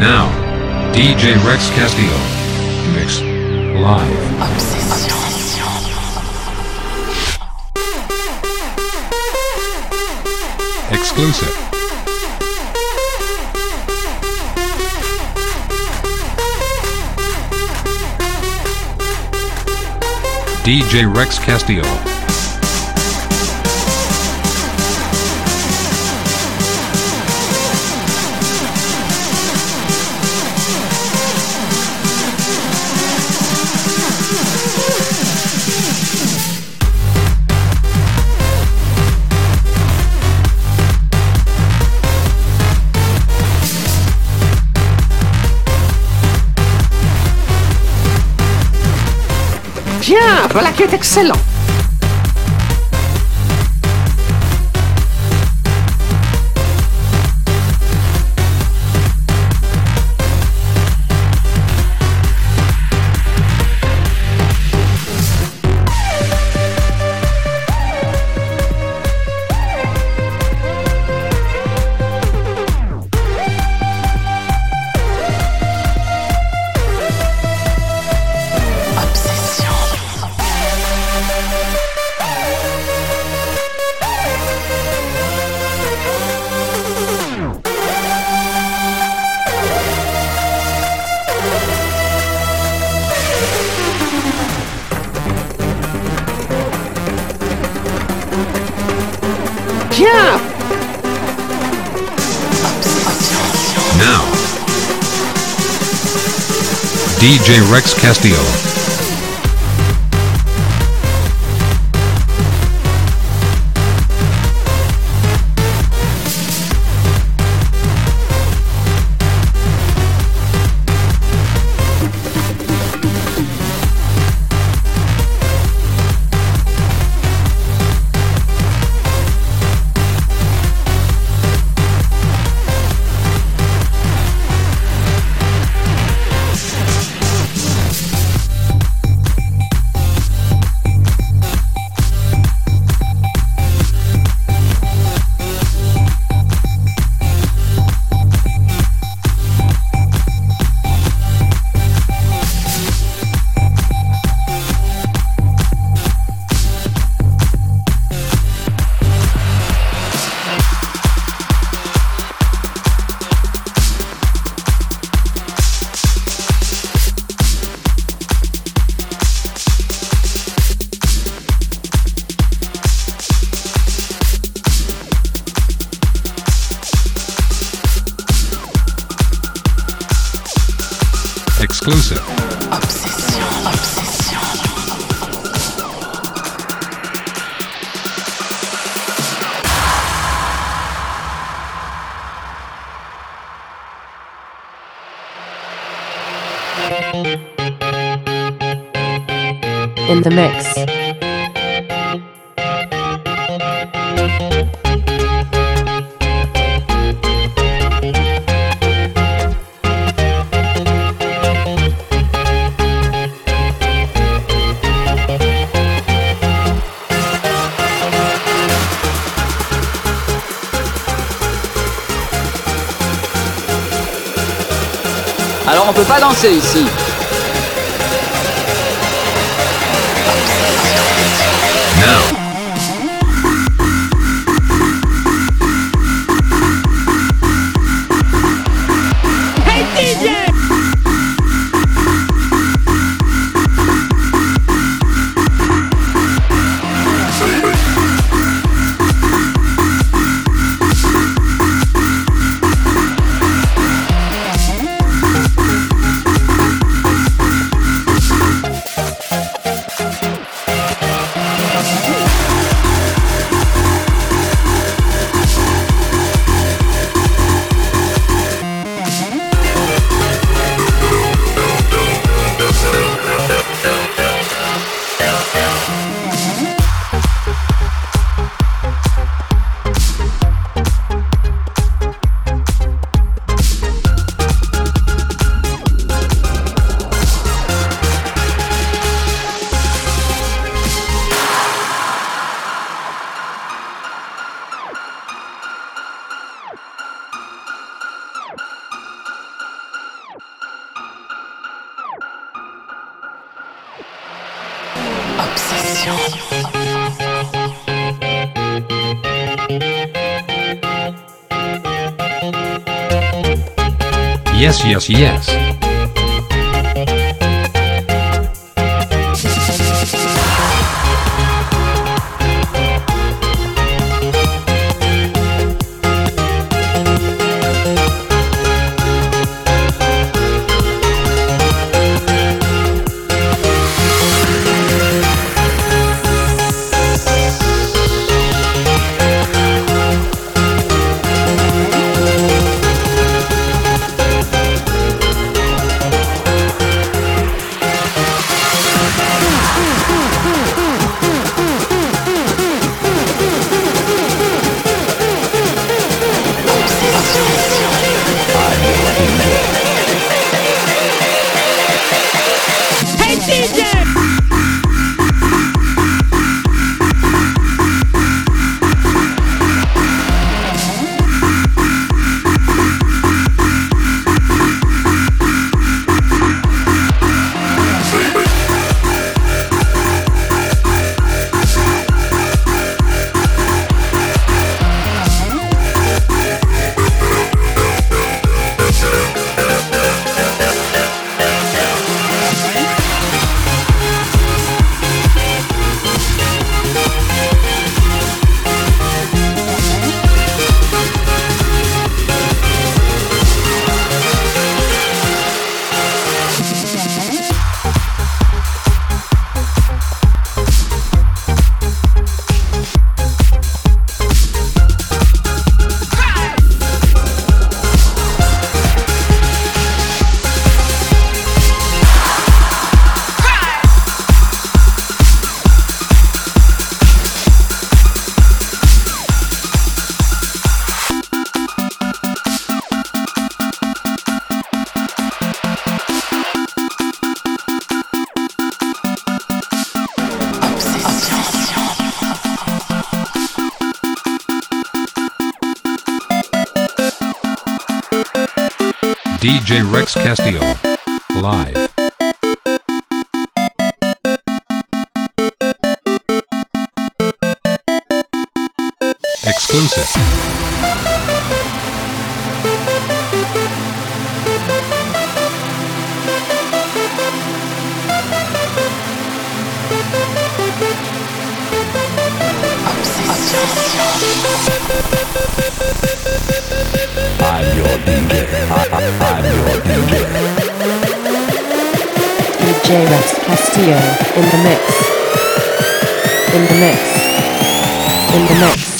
Now, DJ Rex Castillo. Mix. Live. Exclusive. DJ Rex Castillo. Voilà qui est excellent. DJ Rex Castillo. Alors on peut pas danser ici. Now, Yes, yes, yes. DJ Rex Castillo. Live. Exclusive. DJ. DJ Castillo in the mix. In the mix. In the mix.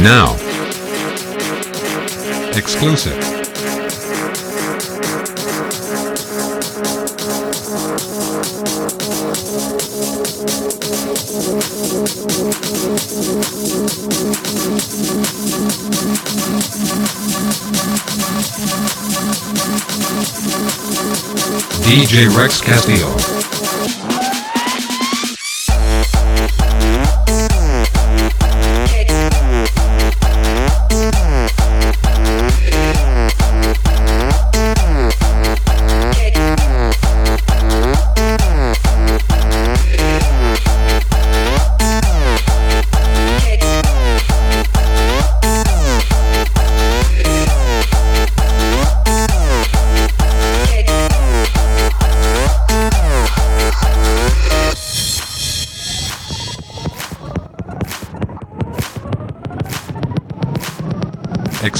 Now. Exclusive. DJ Rex Castillo.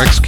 Rex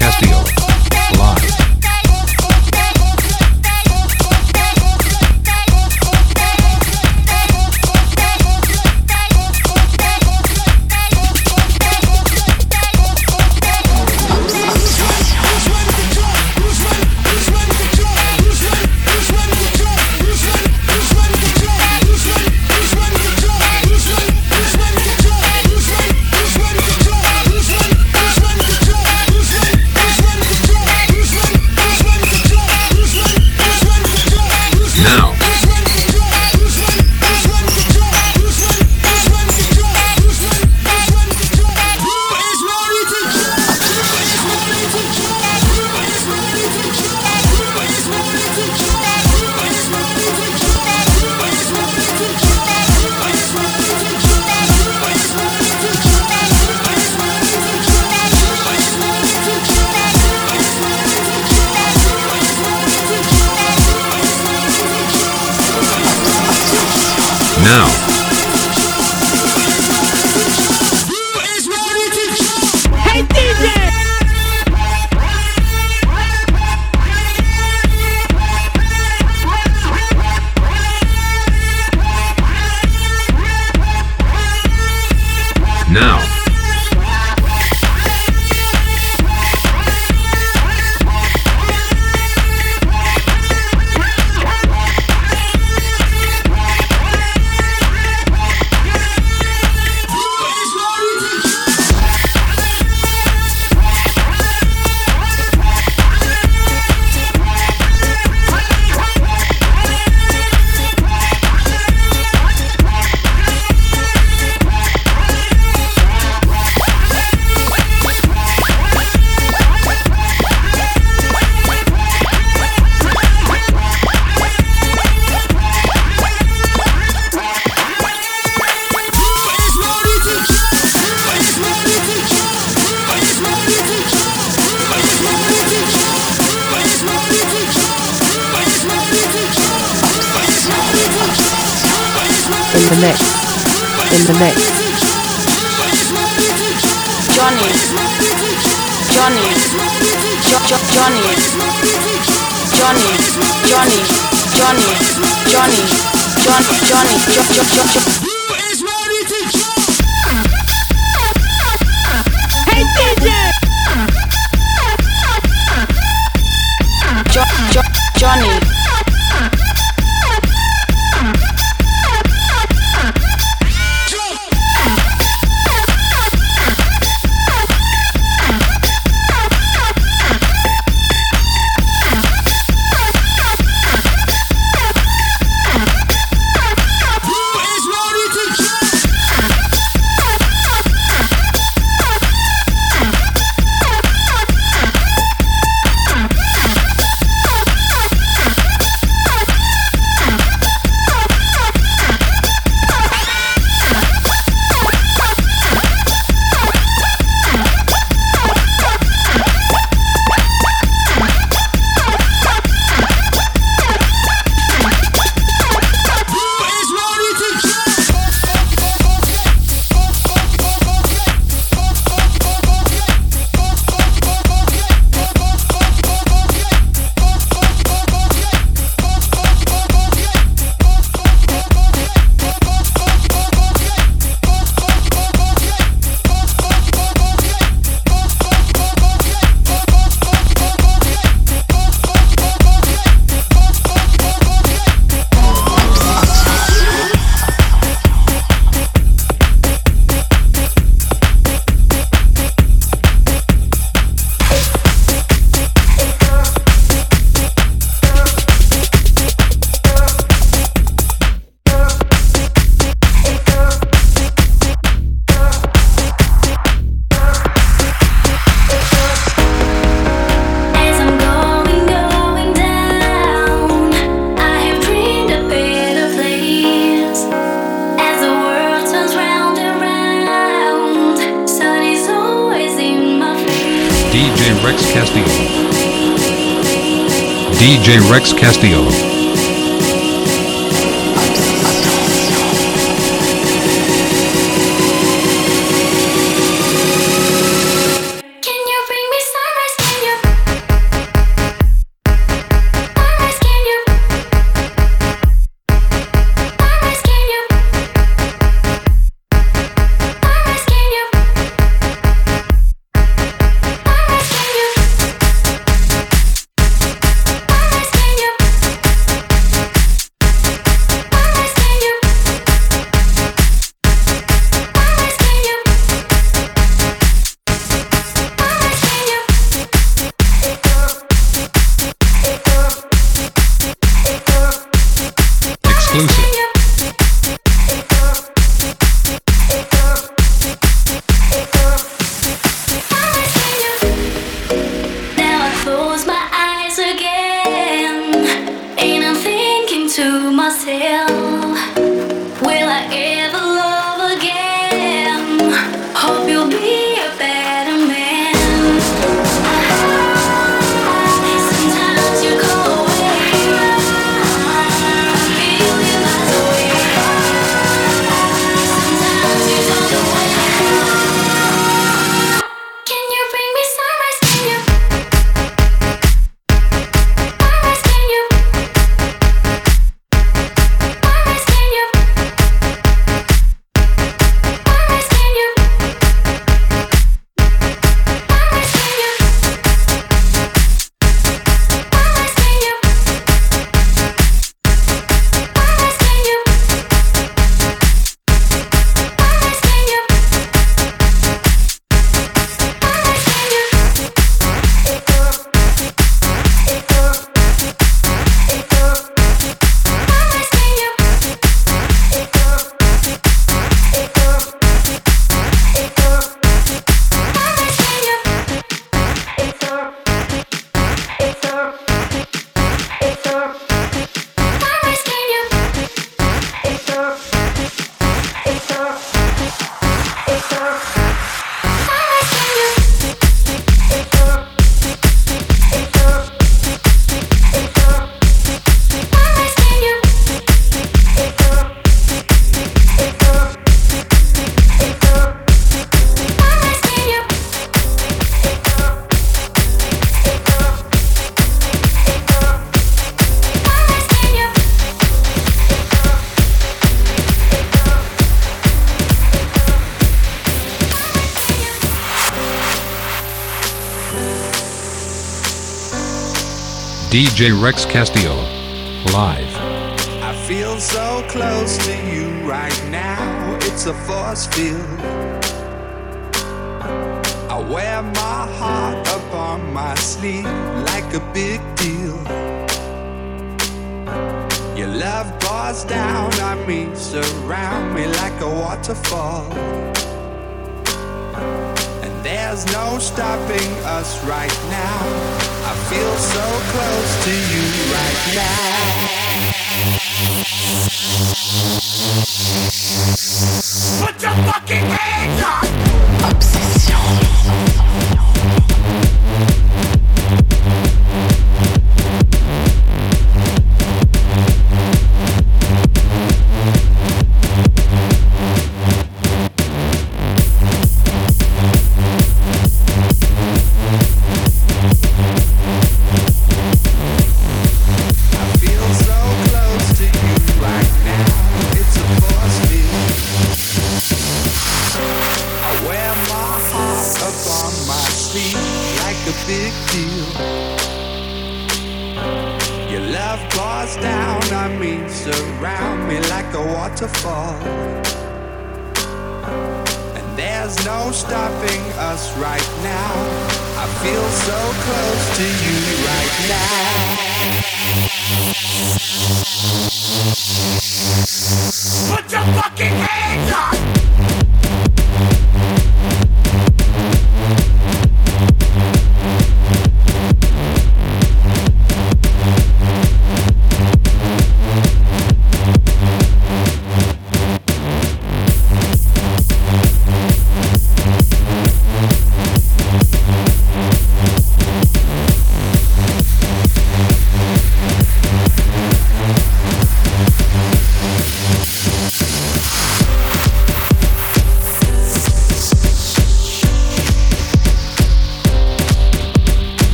in the mix. Johnny, Johnny, jo- jo- Johnny, Johnny, Johnny, Johnny, Johnny, Johnny, Johnny, Johnny, Johnny, Johnny, Johnny. Johnny. Rex Castillo. DJ Rex Castillo. Live. I feel so close to you right now. It's a force field. I wear my heart up on my sleeve like a big deal. Your love pours down on me, surround me like a waterfall. There's no stopping us right now. I feel so close to you right now. Put your fucking hands up! Obsession.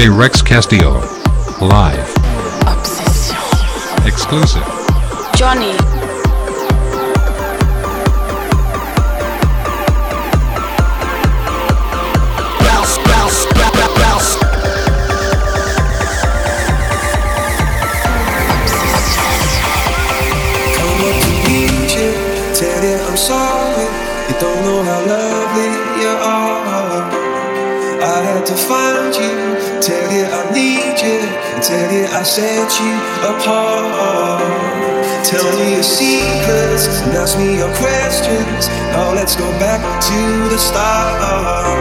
DJ Rex Castillo. Live. Exclusive. Johnny. I set you apart. Tell me your secrets and ask me your questions. Now let's go back to the start.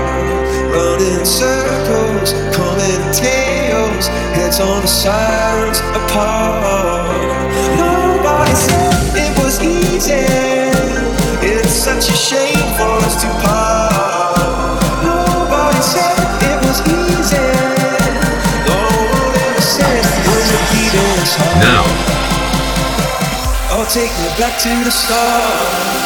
Running in circles, coming tails, heads on the sides apart. Nobody said it was easy. It's such a shame for us to part. Now. Oh, take me back to the start.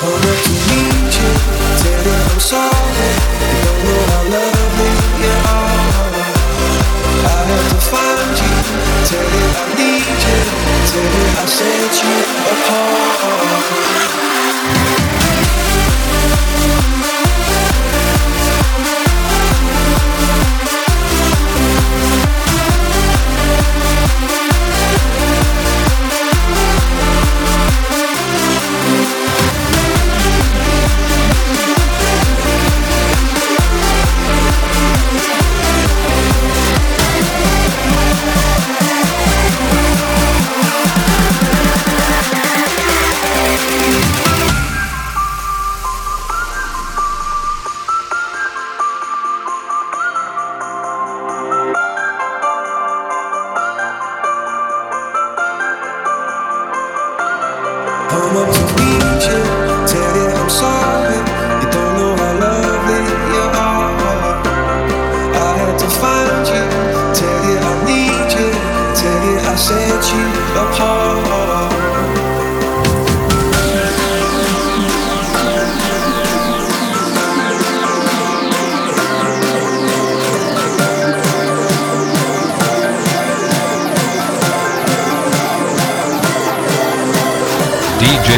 Come up to meet you, tell you I'm sorry. I set you apart.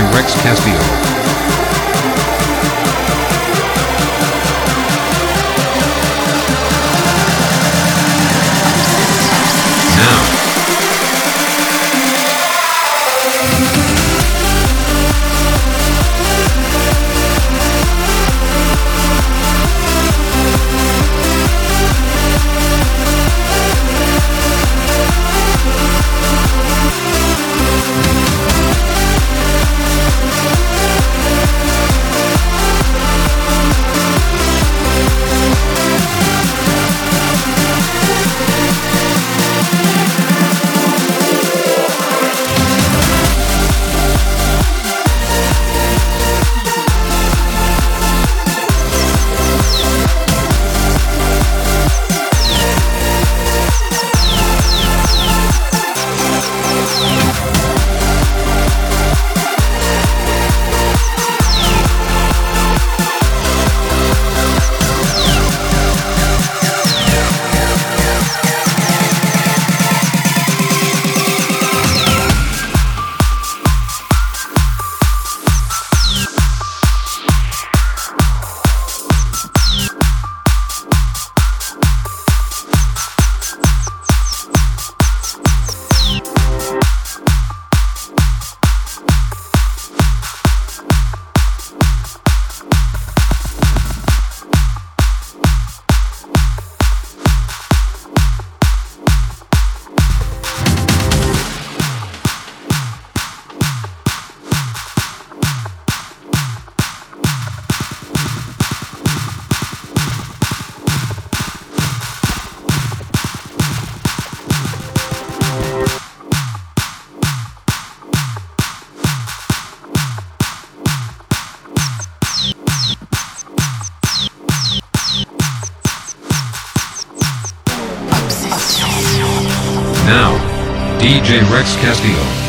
Rex Castillo. Rex Castillo.